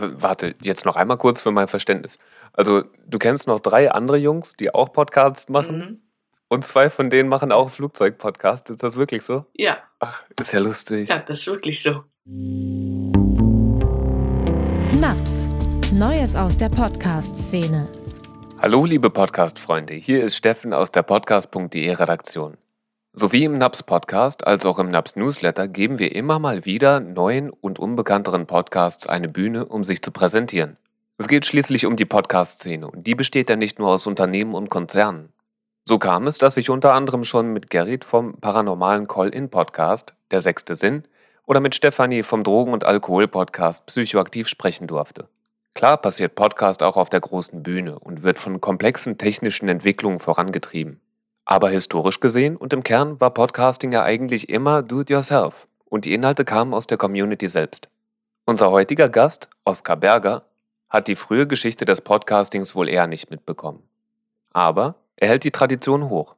Warte, jetzt noch einmal kurz für mein Verständnis. Also, du kennst noch drei andere Jungs, die auch Podcasts machen Mhm. und zwei von denen machen auch Flugzeug-Podcasts. Ist das wirklich so? Ja, Ach, ist ja lustig. ja, das ist wirklich so. Naps. Neues aus der Podcast-Szene. Hallo, liebe Podcast-Freunde. Hier ist Steffen aus der Podcast.de Redaktion. Sowie im Naps Podcast als auch im Naps Newsletter geben wir immer mal wieder neuen und unbekannteren Podcasts eine Bühne, um sich zu präsentieren. Es geht schließlich um die Podcast-Szene und die besteht ja nicht nur aus Unternehmen und Konzernen. So kam es, dass ich unter anderem schon mit Gerrit vom paranormalen Call-In-Podcast Der sechste Sinn oder mit Stefanie vom Drogen- und Alkohol-Podcast Psychoaktiv sprechen durfte. Klar passiert Podcast auch auf der großen Bühne und wird von komplexen technischen Entwicklungen vorangetrieben. Aber historisch gesehen und im Kern war Podcasting ja eigentlich immer do-it-yourself und die Inhalte kamen aus der Community selbst. Unser heutiger Gast, Oskar Berger, hat die frühe Geschichte des Podcastings wohl eher nicht mitbekommen. Aber er hält die Tradition hoch.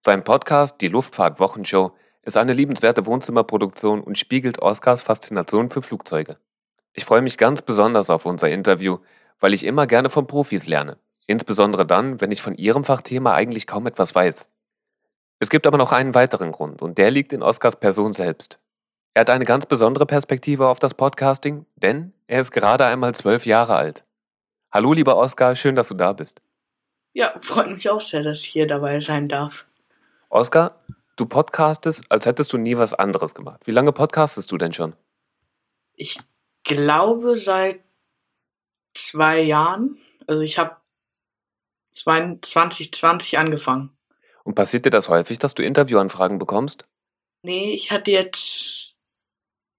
Sein Podcast, die Luftfahrt-Wochenshow, ist eine liebenswerte Wohnzimmerproduktion und spiegelt Oskars Faszination für Flugzeuge. Ich freue mich ganz besonders auf unser Interview, weil ich immer gerne von Profis lerne. Insbesondere dann, wenn ich von ihrem Fachthema eigentlich kaum etwas weiß. Es gibt aber noch einen weiteren Grund und der liegt in Oskars Person selbst. Er hat eine ganz besondere Perspektive auf das Podcasting, denn er ist gerade einmal zwölf Jahre alt. Hallo lieber Oskar, schön, dass du da bist. Ja, freut mich auch sehr, dass ich hier dabei sein darf. Oskar, du podcastest, als hättest du nie was anderes gemacht. Wie lange podcastest du denn schon? Ich glaube seit zwei Jahren. Also ich habe 2020 angefangen. Und passiert dir das häufig, dass du Interviewanfragen bekommst? Nee, ich hatte jetzt,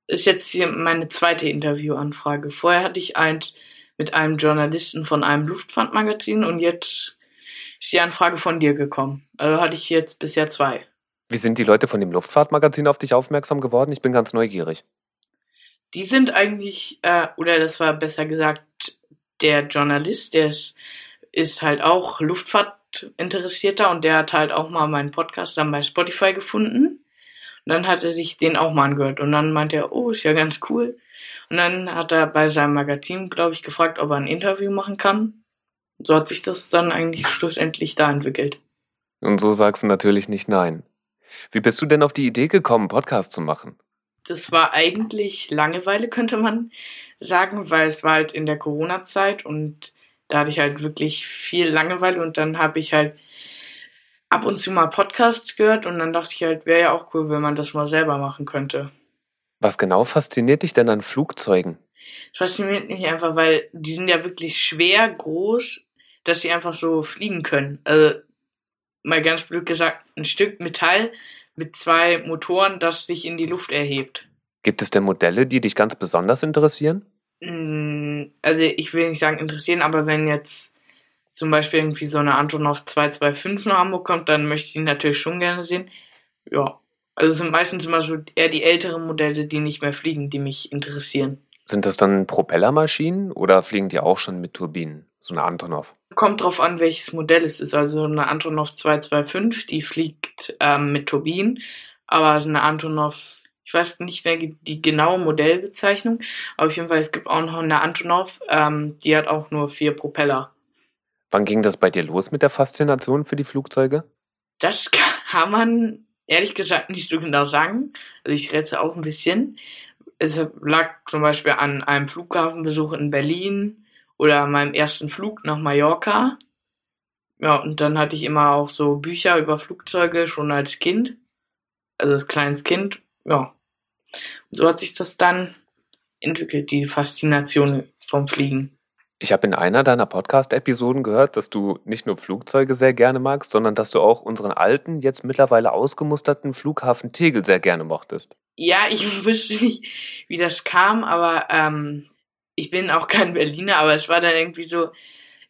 ist jetzt hier meine zweite Interviewanfrage. Vorher hatte ich eins mit einem Journalisten von einem Luftfahrtmagazin und jetzt ist die Anfrage von dir gekommen. Also hatte ich jetzt bisher zwei. Wie sind die Leute von dem Luftfahrtmagazin auf dich aufmerksam geworden? Ich bin ganz neugierig. Die sind eigentlich, äh, oder das war besser gesagt, der Journalist, der ist, ist halt auch Luftfahrtinteressierter und der hat halt auch mal meinen Podcast dann bei Spotify gefunden. Und dann hat er sich den auch mal angehört und dann meinte er, oh, ist ja ganz cool. Und dann hat er bei seinem Magazin, glaube ich, gefragt, ob er ein Interview machen kann. So hat sich das dann eigentlich schlussendlich da entwickelt. Und so sagst du natürlich nicht nein. Wie bist du denn auf die Idee gekommen, Podcast zu machen? Das war eigentlich Langeweile, könnte man sagen, weil es war halt in der Corona-Zeit und da hatte ich halt wirklich viel Langeweile und dann habe ich halt ab und zu mal Podcasts gehört und dann dachte ich halt, wäre ja auch cool, wenn man das mal selber machen könnte. Was genau fasziniert dich denn an Flugzeugen? Das fasziniert mich einfach, weil die sind ja wirklich schwer, groß, dass sie einfach so fliegen können. Also mal ganz blöd gesagt, ein Stück Metall mit zwei Motoren, das sich in die Luft erhebt. Gibt es denn Modelle, die dich ganz besonders interessieren? Mm, Also ich will nicht sagen interessieren, aber wenn jetzt zum Beispiel irgendwie so eine Antonov 225 nach Hamburg kommt, dann möchte ich sie natürlich schon gerne sehen. Ja, also es sind meistens immer so eher die älteren Modelle, die nicht mehr fliegen, die mich interessieren. Sind das dann Propellermaschinen oder fliegen die auch schon mit Turbinen? So eine Antonov. Kommt drauf an, welches Modell es ist. Also eine Antonov 225, die fliegt ähm, mit Turbinen, aber so eine Antonov, ich weiß nicht mehr die genaue Modellbezeichnung, aber auf jeden Fall, es gibt auch noch eine Antonov, ähm, die hat auch nur vier Propeller. Wann ging das bei dir los mit der Faszination für die Flugzeuge? Das kann man ehrlich gesagt nicht so genau sagen. Also ich rätsel auch ein bisschen. Es lag zum Beispiel an einem Flughafenbesuch in Berlin oder meinem ersten Flug nach Mallorca. Ja, und dann hatte ich immer auch so Bücher über Flugzeuge schon als Kind. Also als kleines Kind. Ja. Und so hat sich das dann entwickelt, die Faszination vom Fliegen. Ich habe in einer deiner Podcast-Episoden gehört, dass du nicht nur Flugzeuge sehr gerne magst, sondern dass du auch unseren alten, jetzt mittlerweile ausgemusterten Flughafen Tegel sehr gerne mochtest. Ja, ich wusste nicht, wie das kam, aber ähm, ich bin auch kein Berliner, aber es war dann irgendwie so,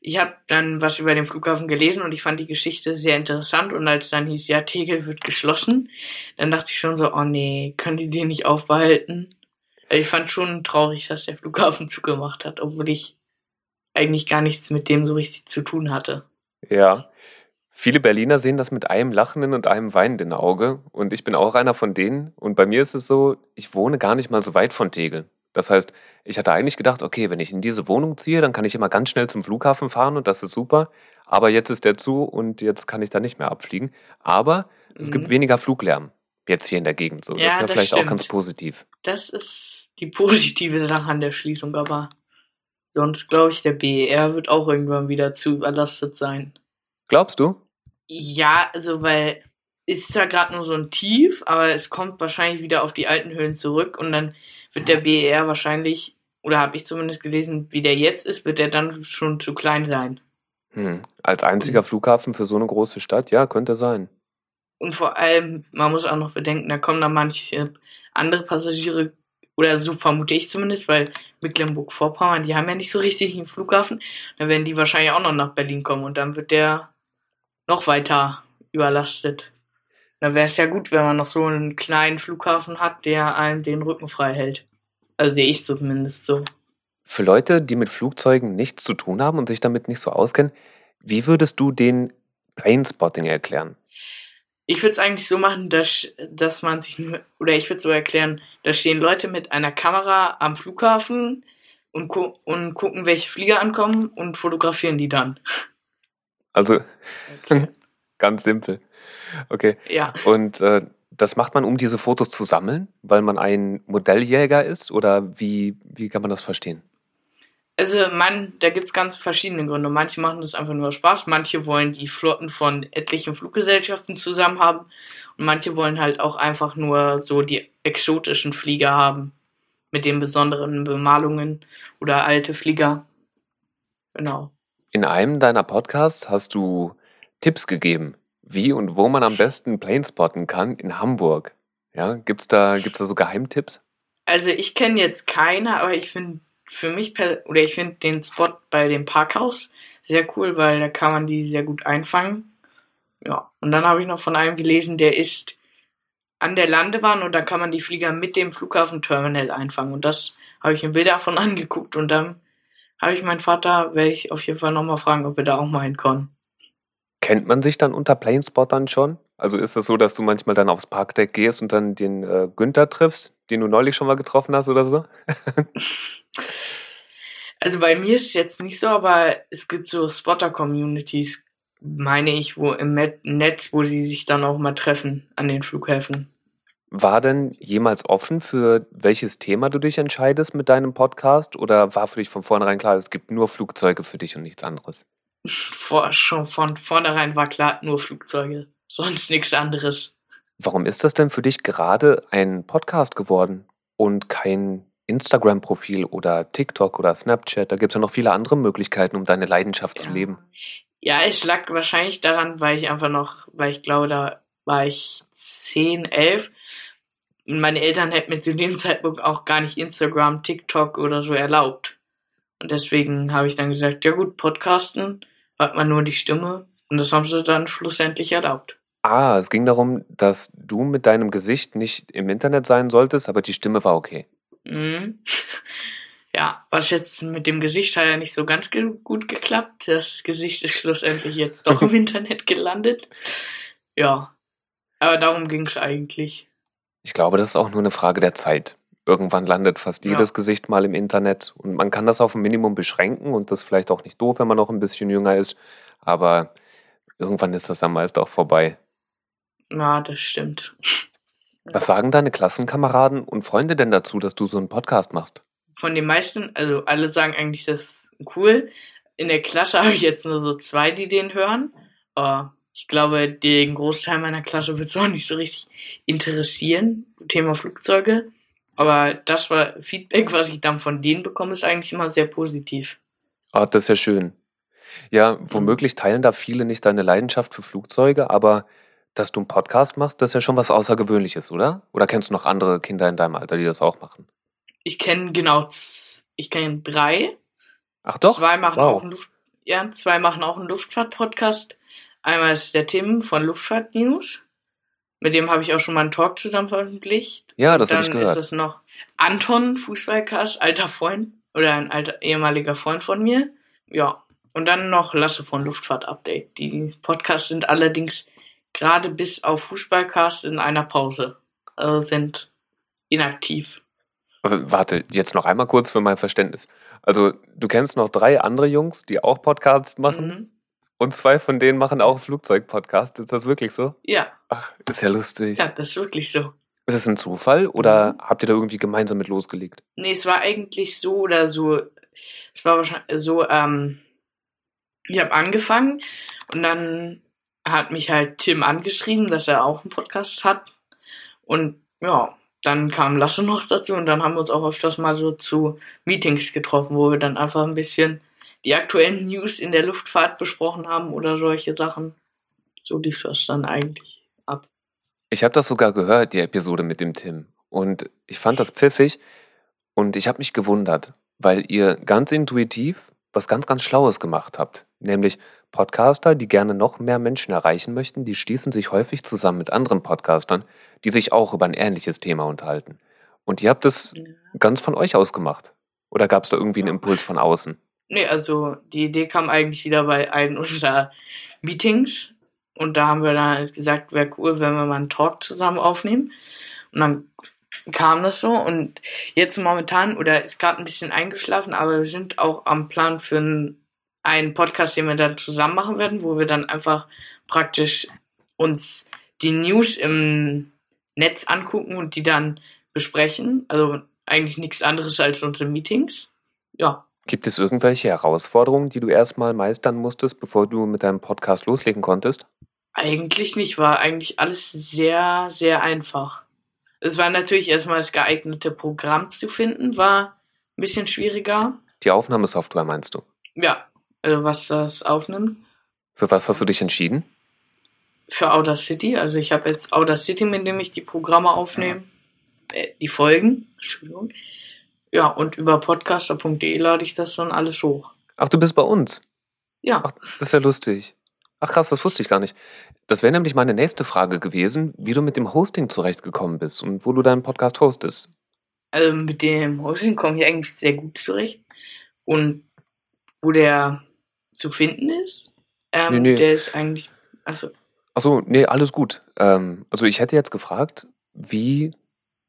ich habe dann was über den Flughafen gelesen und ich fand die Geschichte sehr interessant und als dann hieß, ja, Tegel wird geschlossen, dann dachte ich schon so, oh nee, können die den nicht aufbehalten? Also ich fand schon traurig, dass der Flughafen zugemacht hat, obwohl ich eigentlich gar nichts mit dem so richtig zu tun hatte. Ja. Viele Berliner sehen das mit einem lachenden und einem weinenden Auge und ich bin auch einer von denen und bei mir ist es so, ich wohne gar nicht mal so weit von Tegel. Das heißt, ich hatte eigentlich gedacht, okay, wenn ich in diese Wohnung ziehe, dann kann ich immer ganz schnell zum Flughafen fahren und das ist super. Aber jetzt ist der zu und jetzt kann ich da nicht mehr abfliegen. Aber es gibt Mhm. weniger Fluglärm jetzt hier in der Gegend. So, das ist Ja, ja das vielleicht auch ganz stimmt. positiv. Das ist die positive Sache an der Schließung, aber sonst glaube ich, der BER wird auch irgendwann wieder zu überlastet sein. Glaubst du? Ja, also weil ist ja gerade nur so ein Tief, aber es kommt wahrscheinlich wieder auf die alten Höhen zurück und dann wird der BER wahrscheinlich, oder habe ich zumindest gelesen, wie der jetzt ist, wird der dann schon zu klein sein. Hm. Als einziger Flughafen für so eine große Stadt, ja, könnte sein. Und vor allem, man muss auch noch bedenken, da kommen dann manche andere Passagiere, oder so vermute ich zumindest, weil Mecklenburg-Vorpommern, die haben ja nicht so richtig einen Flughafen. Dann werden die wahrscheinlich auch noch nach Berlin kommen und dann wird der noch weiter überlastet. Da wäre es ja gut, wenn man noch so einen kleinen Flughafen hat, der einem den Rücken frei hält. Also sehe ich zumindest so. Für Leute, die mit Flugzeugen nichts zu tun haben und sich damit nicht so auskennen, wie würdest du den Planespotting erklären? Ich würde es eigentlich so machen, dass, dass man sich, nur- oder ich würde so erklären, da stehen Leute mit einer Kamera am Flughafen und, gu und gucken, welche Flieger ankommen und fotografieren die dann. Also ganz simpel. Okay. Ja, Und äh, das macht man, um diese Fotos zu sammeln, weil man ein Modelljäger ist? Oder wie, wie kann man das verstehen? also man, da gibt es ganz verschiedene Gründe. Manche machen das einfach nur Spaß, manche wollen die Flotten von etlichen Fluggesellschaften zusammen haben und manche wollen halt auch einfach nur so die exotischen Flieger haben mit den besonderen Bemalungen oder alte Flieger. Genau. In einem deiner Podcasts hast du Tipps gegeben, wie und wo man am besten Planespotten kann in Hamburg. Ja, gibt's da, gibt's da so Geheimtipps? Also ich kenne jetzt keine, aber ich finde für mich oder ich finde den Spot bei dem Parkhaus sehr cool, weil da kann man die sehr gut einfangen. Ja, und dann habe ich noch von einem gelesen, der ist an der Landebahn und da kann man die Flieger mit dem Flughafenterminal einfangen und das habe ich mir Bilder davon angeguckt und dann habe ich meinen Vater, werde ich auf jeden Fall nochmal fragen, ob wir da auch mal hinkommen. Kennt man sich dann unter Planespottern schon? Also ist es so, dass du manchmal dann aufs Parkdeck gehst und dann den äh, Günther triffst, den du neulich schon mal getroffen hast oder so? Also bei mir ist es jetzt nicht so, aber es gibt so Spotter-Communities, meine ich, wo im Net- Netz, wo sie sich dann auch mal treffen an den Flughäfen. War denn jemals offen, für welches Thema du dich entscheidest mit deinem Podcast? Oder war für dich von vornherein klar, es gibt nur Flugzeuge für dich und nichts anderes? Vor, schon von vornherein war klar, nur Flugzeuge, sonst nichts anderes. Warum ist das denn für dich gerade ein Podcast geworden und kein Instagram-Profil oder TikTok oder Snapchat? Da gibt es ja noch viele andere Möglichkeiten, um deine Leidenschaft zu Ja. leben. Ja, es lag wahrscheinlich daran, weil ich einfach noch, weil ich glaube, da war ich 10, 11. Und meine Eltern hätten mir zu dem Zeitpunkt auch gar nicht Instagram, TikTok oder so erlaubt. Und deswegen habe ich dann gesagt, ja gut, Podcasten, hört man nur die Stimme. Und das haben sie dann schlussendlich erlaubt. Ah, es ging darum, dass du mit deinem Gesicht nicht im Internet sein solltest, aber die Stimme war okay. Mhm. Ja, was jetzt mit dem Gesicht hat ja nicht so ganz ge gut geklappt. Das Gesicht ist schlussendlich jetzt doch im Internet gelandet. Ja, aber darum ging es eigentlich. Ich glaube, das ist auch nur eine Frage der Zeit. Irgendwann landet fast Ja. jedes Gesicht mal im Internet und man kann das auf ein Minimum beschränken und das ist vielleicht auch nicht doof, wenn man noch ein bisschen jünger ist, aber irgendwann ist das dann meist auch vorbei. Ja, das stimmt. Was sagen deine Klassenkameraden und Freunde denn dazu, dass du so einen Podcast machst? Von den meisten, also alle sagen eigentlich, das ist cool. In der Klasse habe ich jetzt nur so zwei, die den hören. Aber ich glaube, den Großteil meiner Klasse wird es auch nicht so richtig interessieren, Thema Flugzeuge. Aber das war Feedback, was ich dann von denen bekomme, ist eigentlich immer sehr positiv. Ah, das ist ja schön. Ja, womöglich teilen da viele nicht deine Leidenschaft für Flugzeuge, aber dass du einen Podcast machst, das ist ja schon was Außergewöhnliches, oder? Oder kennst du noch andere Kinder in deinem Alter, die das auch machen? Ich kenne genau, ich kenne drei. Ach doch? Zwei machen Wow. auch einen Luft, ja, zwei machen auch einen Luftfahrt-Podcast. Einmal ist der Tim von Luftfahrt News. Mit dem habe ich auch schon mal einen Talk zusammen veröffentlicht. Ja, das habe ich Dann gehört. ist es noch Anton, Fußballcast, alter Freund oder ein alter ehemaliger Freund von mir. Ja. Und dann noch Lasse von Luftfahrt Update. Die Podcasts sind allerdings gerade bis auf Fußballcast in einer Pause. Also sind inaktiv. Warte, jetzt noch einmal kurz für mein Verständnis. Also, du kennst noch drei andere Jungs, die auch Podcasts machen Mhm. Und zwei von denen machen auch Flugzeug-Podcasts. Ist das wirklich so? Ja, Ach, ist ja lustig. ja, das ist wirklich so. Ist es ein Zufall oder Mhm. habt ihr da irgendwie gemeinsam mit losgelegt? Nee, es war eigentlich so oder so. Es war wahrscheinlich so, ähm, ich habe angefangen und dann hat mich halt Tim angeschrieben, dass er auch einen Podcast hat. Und ja, dann kam Lasse noch dazu und dann haben wir uns auch öfters mal so zu Meetings getroffen, wo wir dann einfach ein bisschen die aktuellen News in der Luftfahrt besprochen haben oder solche Sachen. So lief das dann eigentlich ab. Ich habe das sogar gehört, die Episode mit dem Tim. Und ich fand das pfiffig und ich habe mich gewundert, weil ihr ganz intuitiv was ganz, ganz Schlaues gemacht habt. Nämlich Podcaster, die gerne noch mehr Menschen erreichen möchten, die schließen sich häufig zusammen mit anderen Podcastern, die sich auch über ein ähnliches Thema unterhalten. Und ihr habt es ganz von euch aus gemacht. Oder gab es da irgendwie einen Impuls von außen? Nee, also die Idee kam eigentlich wieder bei einem unserer Meetings. Und da haben wir dann halt gesagt, wäre cool, wenn wir mal einen Talk zusammen aufnehmen. Und dann kam das so. Und jetzt momentan, oder ist gerade ein bisschen eingeschlafen, aber wir sind auch am Plan für einen, einen Podcast, den wir dann zusammen machen werden, wo wir dann einfach praktisch uns die News im Netz angucken und die dann besprechen. Also eigentlich nichts anderes als unsere Meetings. Ja. Gibt es irgendwelche Herausforderungen, die du erstmal meistern musstest, bevor du mit deinem Podcast loslegen konntest? Eigentlich nicht, war eigentlich alles sehr, sehr einfach. Es war natürlich erstmal das geeignete Programm zu finden, war ein bisschen schwieriger. Die Aufnahmesoftware meinst du? Ja, also was das aufnimmt. Für was hast du dich entschieden? Für Audacity. Also ich habe jetzt Audacity, mit dem ich die Programme aufnehme. Äh, die Folgen. Entschuldigung. Ja, und über podcaster.de lade ich das dann alles hoch. Ach, du bist bei uns. Ja. Ach, das ist ja lustig. Ach krass, das wusste ich gar nicht. Das wäre nämlich meine nächste Frage gewesen, wie du mit dem Hosting zurechtgekommen bist und wo du deinen Podcast hostest. Also mit dem Hosting komme ich eigentlich sehr gut zurecht. Und wo der zu finden ist, ähm, Nee, nee. der ist eigentlich, also Achso, nee, alles gut. Ähm, also ich hätte jetzt gefragt, wie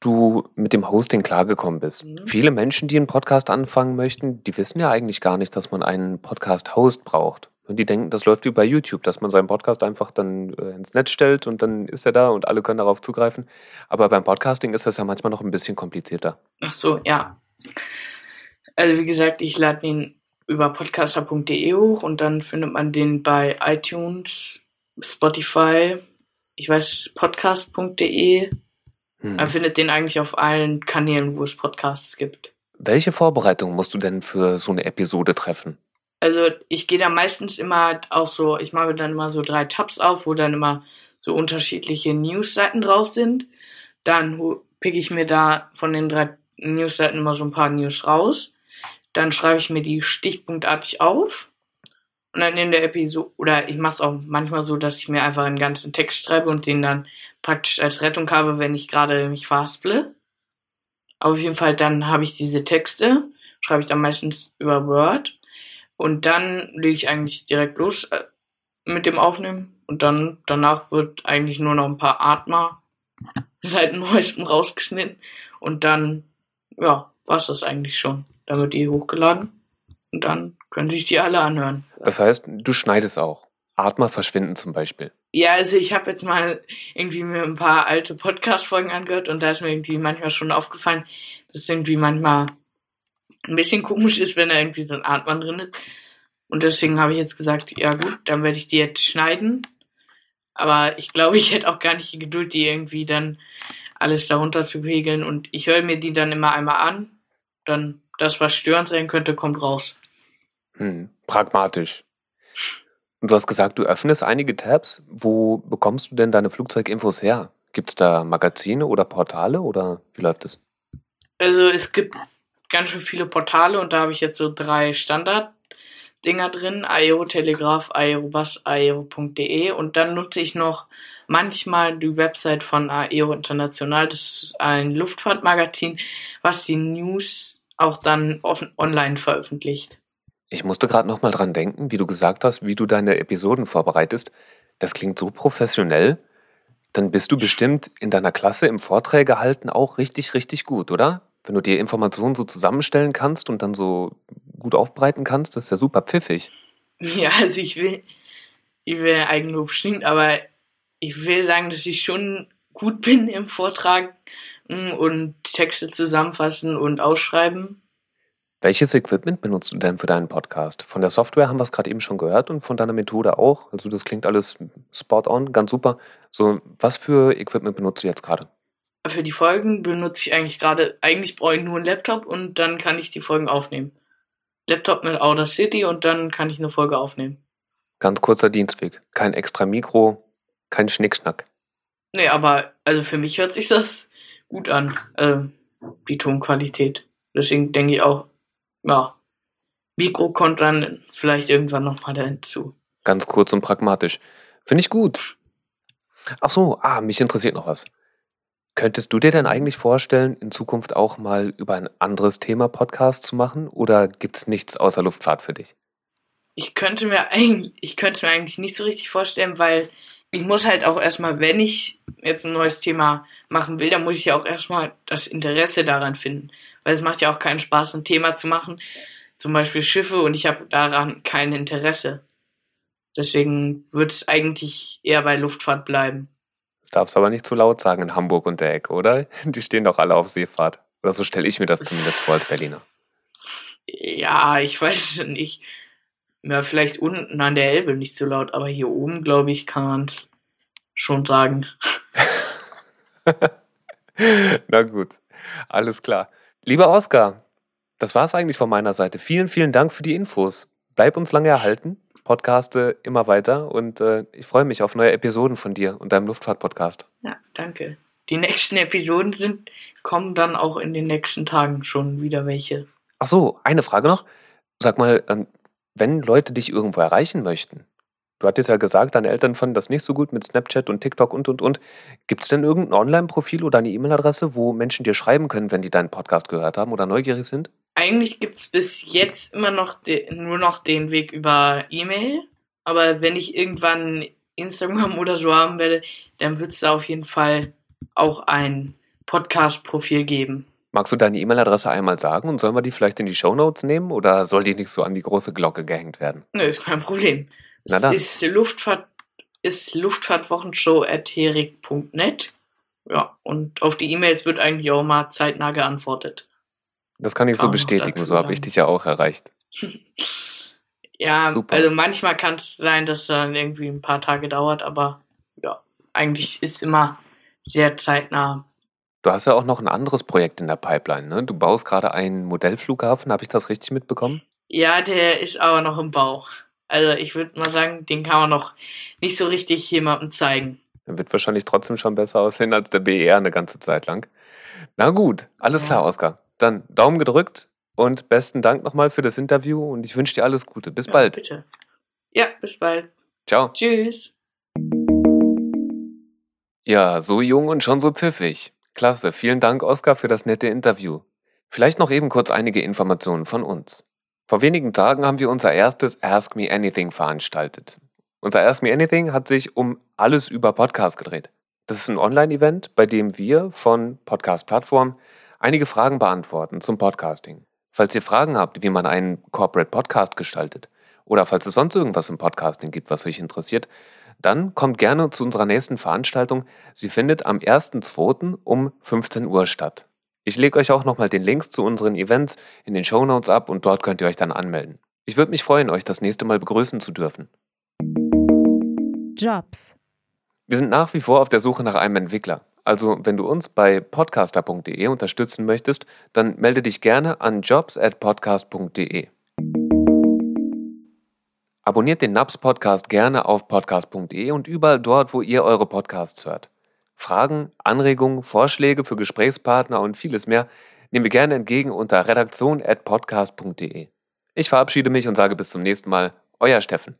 du mit dem Hosting klargekommen bist. Mhm. Viele Menschen, die einen Podcast anfangen möchten, die wissen ja eigentlich gar nicht, dass man einen Podcast-Host braucht. Und die denken, das läuft wie bei YouTube, dass man seinen Podcast einfach dann äh, ins Netz stellt und dann ist er da und alle können darauf zugreifen. Aber beim Podcasting ist das ja manchmal noch ein bisschen komplizierter. Ach so, ja. Also wie gesagt, ich lade den über podcaster.de hoch und dann findet man den bei iTunes, Spotify, ich weiß, podcast.de. Hm. Man findet den eigentlich auf allen Kanälen, wo es Podcasts gibt. Welche Vorbereitung musst du denn für so eine Episode treffen? Also ich gehe da meistens immer auch so, ich mache dann immer so drei Tabs auf, wo dann immer so unterschiedliche Newsseiten drauf sind. Dann pick ich mir da von den drei Newsseiten immer so ein paar News raus. Dann schreibe ich mir die stichpunktartig auf. Und dann in der Episode, oder ich mache es auch manchmal so, dass ich mir einfach einen ganzen Text schreibe und den dann praktisch als Rettung habe, wenn ich gerade mich verhasple. Auf jeden Fall, dann habe ich diese Texte, schreibe ich dann meistens über Word. Und dann lege ich eigentlich direkt los äh, mit dem Aufnehmen. Und dann danach wird eigentlich nur noch ein paar Atmer seit neuestem rausgeschnitten. Und dann, ja, war's das eigentlich schon. Dann wird die hochgeladen. Und dann können sich die alle anhören. Das heißt, du schneidest auch. Atmer verschwinden zum Beispiel. Ja, also ich habe jetzt mal irgendwie mir ein paar alte Podcast-Folgen angehört und da ist mir irgendwie manchmal schon aufgefallen, dass es irgendwie manchmal ein bisschen komisch ist, wenn da irgendwie so ein Atmen drin ist. Und deswegen habe ich jetzt gesagt, ja gut, dann werde ich die jetzt schneiden. Aber ich glaube, ich hätte auch gar nicht die Geduld, die irgendwie dann alles darunter zu pegeln. Und ich höre mir die dann immer einmal an. Dann das, was störend sein könnte, kommt raus. Hm, pragmatisch. Und du hast gesagt, du öffnest einige Tabs. Wo bekommst du denn deine Flugzeuginfos her? Gibt es da Magazine oder Portale oder wie läuft es? Also es gibt ganz schön viele Portale und da habe ich jetzt so drei Standard-Dinger drin. Aerotelegraph, Aerobus, aero.de und dann nutze ich noch manchmal die Website von Aero International. Das ist ein Luftfahrtmagazin, was die News auch dann offen, online veröffentlicht. Ich musste gerade noch mal dran denken, wie du gesagt hast, wie du deine Episoden vorbereitest. Das klingt so professionell. Dann bist du bestimmt in deiner Klasse im Vorträge halten auch richtig, richtig gut, oder? Wenn du dir Informationen so zusammenstellen kannst und dann so gut aufbereiten kannst, das ist ja super pfiffig. Ja, also ich will, ich will Eigenlob stinkt, aber ich will sagen, dass ich schon gut bin im Vortragen und Texte zusammenfassen und ausschreiben. Welches Equipment benutzt du denn für deinen Podcast? Von der Software haben wir es gerade eben schon gehört und von deiner Methode auch. Also das klingt alles spot on, ganz super. So, was für Equipment benutzt du jetzt gerade? Für die Folgen benutze ich eigentlich gerade, eigentlich brauche ich nur einen Laptop und dann kann ich die Folgen aufnehmen. Laptop mit Audacity und dann kann ich eine Folge aufnehmen. Ganz kurzer Dienstweg. Kein extra Mikro, kein Schnickschnack. Nee, aber also für mich hört sich das gut an, äh, die Tonqualität. Deswegen denke ich auch, ja, Mikro kommt dann vielleicht irgendwann nochmal hinzu. Ganz kurz und pragmatisch. Finde ich gut. Ach so, ah, mich interessiert noch was. Könntest du dir denn eigentlich vorstellen, in Zukunft auch mal über ein anderes Thema Podcast zu machen oder gibt es nichts außer Luftfahrt für dich? Ich könnte mir eigentlich, ich könnte mir eigentlich nicht so richtig vorstellen, weil ich muss halt auch erstmal, wenn ich jetzt ein neues Thema machen will, dann muss ich ja auch erstmal das Interesse daran finden. Weil es macht ja auch keinen Spaß, ein Thema zu machen, zum Beispiel Schiffe, und ich habe daran kein Interesse. Deswegen wird es eigentlich eher bei Luftfahrt bleiben. Das darfst du aber nicht zu laut sagen in Hamburg und der Ecke, oder? Die stehen doch alle auf Seefahrt. Oder so stelle ich mir das zumindest vor als Berliner. Ja, ich weiß es nicht. Ja, vielleicht unten an der Elbe nicht so laut, aber hier oben, glaube ich, kann man es schon sagen. Na gut, alles klar. Lieber Oskar, das war es eigentlich von meiner Seite. Vielen, vielen Dank für die Infos. Bleib uns lange erhalten podcaste immer weiter und äh, ich freue mich auf neue Episoden von dir und deinem Luftfahrt-Podcast. Ja, danke. Die nächsten Episoden sind, kommen dann auch in den nächsten Tagen schon wieder welche. Ach so, eine Frage noch. Sag mal, ähm, wenn Leute dich irgendwo erreichen möchten, du hattest ja gesagt, deine Eltern fanden das nicht so gut mit Snapchat und TikTok und und und. Gibt es denn irgendein Online-Profil oder eine E-Mail-Adresse, wo Menschen dir schreiben können, wenn die deinen Podcast gehört haben oder neugierig sind? eigentlich gibt es bis jetzt immer noch nur noch den Weg über E-Mail. Aber wenn ich irgendwann Instagram oder so haben werde, dann wird es da auf jeden Fall auch ein Podcast-Profil geben. Magst du deine E-Mail-Adresse einmal sagen und sollen wir die vielleicht in die Show Notes nehmen oder soll die nicht so an die große Glocke gehängt werden? Nö, ist kein Problem. Na es dann. ist Luftfahrt ist luftfahrtwochenshow.herik.net. Ja, und auf die E-Mails wird eigentlich auch mal zeitnah geantwortet. Das kann ich so bestätigen, so habe ich dich ja auch erreicht. ja, Super. also manchmal kann es sein, dass dann irgendwie ein paar Tage dauert, aber ja, eigentlich ist immer sehr zeitnah. Du hast ja auch noch ein anderes Projekt in der Pipeline, ne? Du baust gerade einen Modellflughafen, habe ich das richtig mitbekommen? Ja, der ist aber noch im Bau. Also ich würde mal sagen, den kann man noch nicht so richtig jemandem zeigen. Der wird wahrscheinlich trotzdem schon besser aussehen als der BER eine ganze Zeit lang. Na gut, alles ja. klar, Oskar. Dann Daumen gedrückt und besten Dank nochmal für das Interview und ich wünsche dir alles Gute. Bis ja, bald. Bitte. Ja, bis bald. Ciao. Tschüss. Ja, so jung und schon so pfiffig. Klasse. Vielen Dank, Oskar, für das nette Interview. Vielleicht noch eben kurz einige Informationen von uns. Vor wenigen Tagen haben wir unser erstes Ask Me Anything veranstaltet. Unser Ask Me Anything hat sich um alles über Podcast gedreht. Das ist ein Online-Event, bei dem wir von Podcast-Plattformen einige Fragen beantworten zum Podcasting. Falls ihr Fragen habt, wie man einen Corporate Podcast gestaltet oder falls es sonst irgendwas im Podcasting gibt, was euch interessiert, dann kommt gerne zu unserer nächsten Veranstaltung. Sie findet am 1.2. um 15 Uhr statt. Ich lege euch auch nochmal den Links zu unseren Events in den Show Notes ab und dort könnt ihr euch dann anmelden. Ich würde mich freuen, euch das nächste Mal begrüßen zu dürfen. Jobs. Wir sind nach wie vor auf der Suche nach einem Entwickler. Also, wenn du uns bei podcaster.de unterstützen möchtest, dann melde dich gerne an jobs@podcast.de. Abonniert den NAPS Podcast gerne auf podcast.de und überall dort, wo ihr eure Podcasts hört. Fragen, Anregungen, Vorschläge für Gesprächspartner und vieles mehr nehmen wir gerne entgegen unter redaktion@podcast.de. Ich verabschiede mich und sage bis zum nächsten Mal, euer Steffen.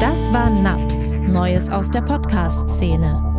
Das war NAPS, Neues aus der Podcast-Szene.